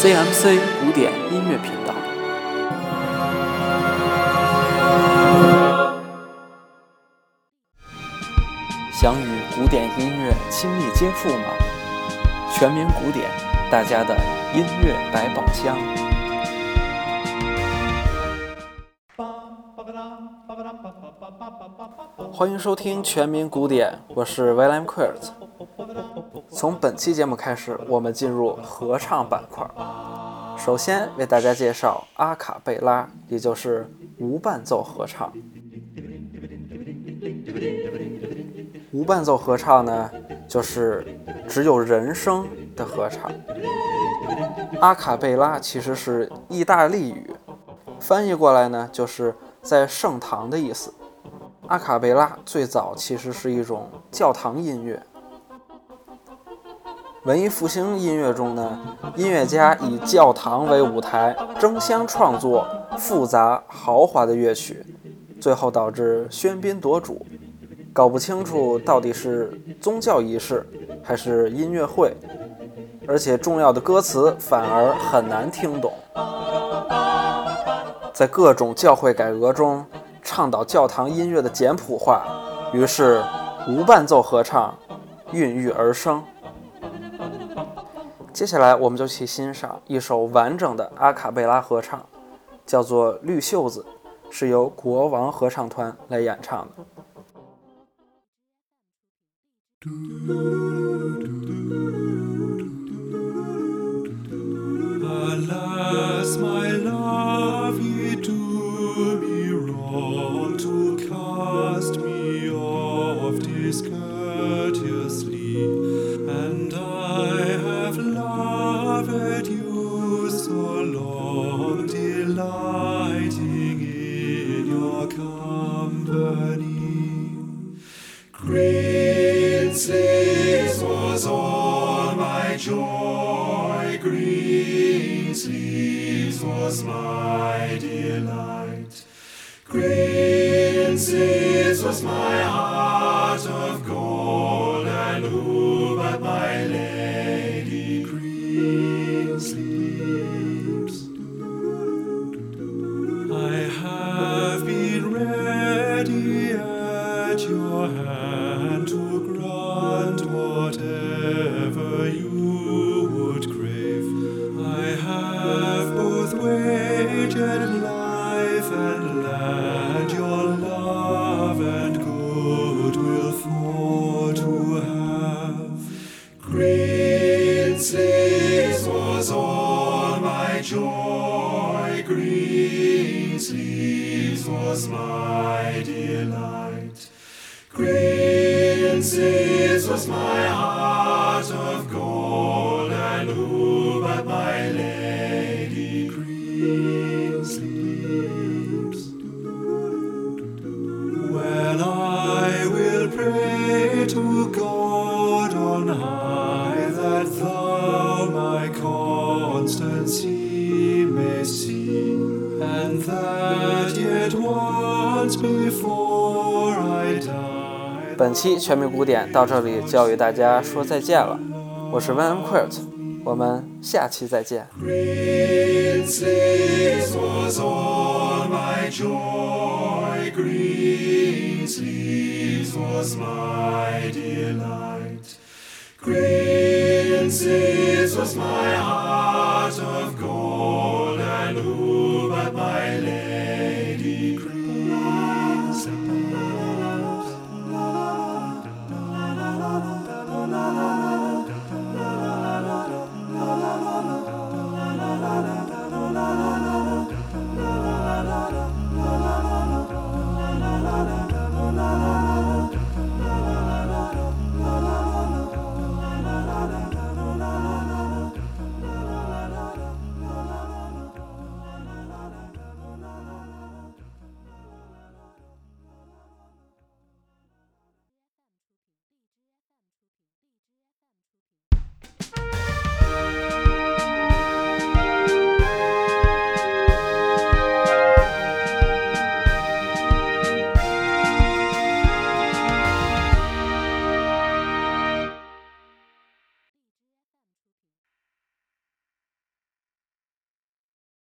C M C 古典音乐频道，想与古典音乐亲密接触吗？全民古典，大家的音乐百宝箱。欢迎收听《全民古典》，我是 William q u i r t 从本期节目开始，我们进入合唱板块。首先为大家介绍阿卡贝拉，也就是无伴奏合唱。无伴奏合唱呢，就是只有人声的合唱。阿卡贝拉其实是意大利语，翻译过来呢，就是在盛唐的意思。阿卡贝拉最早其实是一种教堂音乐。文艺复兴音乐中呢，音乐家以教堂为舞台，争相创作复杂豪华的乐曲，最后导致喧宾夺主，搞不清楚到底是宗教仪式还是音乐会，而且重要的歌词反而很难听懂。在各种教会改革中，倡导教堂音乐的简谱化，于是无伴奏合唱孕育而生。接下来，我们就去欣赏一首完整的阿卡贝拉合唱，叫做《绿袖子》，是由国王合唱团来演唱的。Loved you so long, delighting in your company. Greensleeves was all my joy, Greensleeves was my delight. Greensleeves was my heart. your hand to grant whatever you would crave. I have both wage and life and land, your love and good will for to have. Greensleeves was all my joy, Greensleeves was my delight and was my heart of gold, I who but my lady dreams sleeps. When I will pray to God on high that thou my constancy may see, and that yet once before I die. 本期全民古典到这里就要与大家说再见了，我是 Van Quirt，我们下期再见。Green seas was my heart of gold.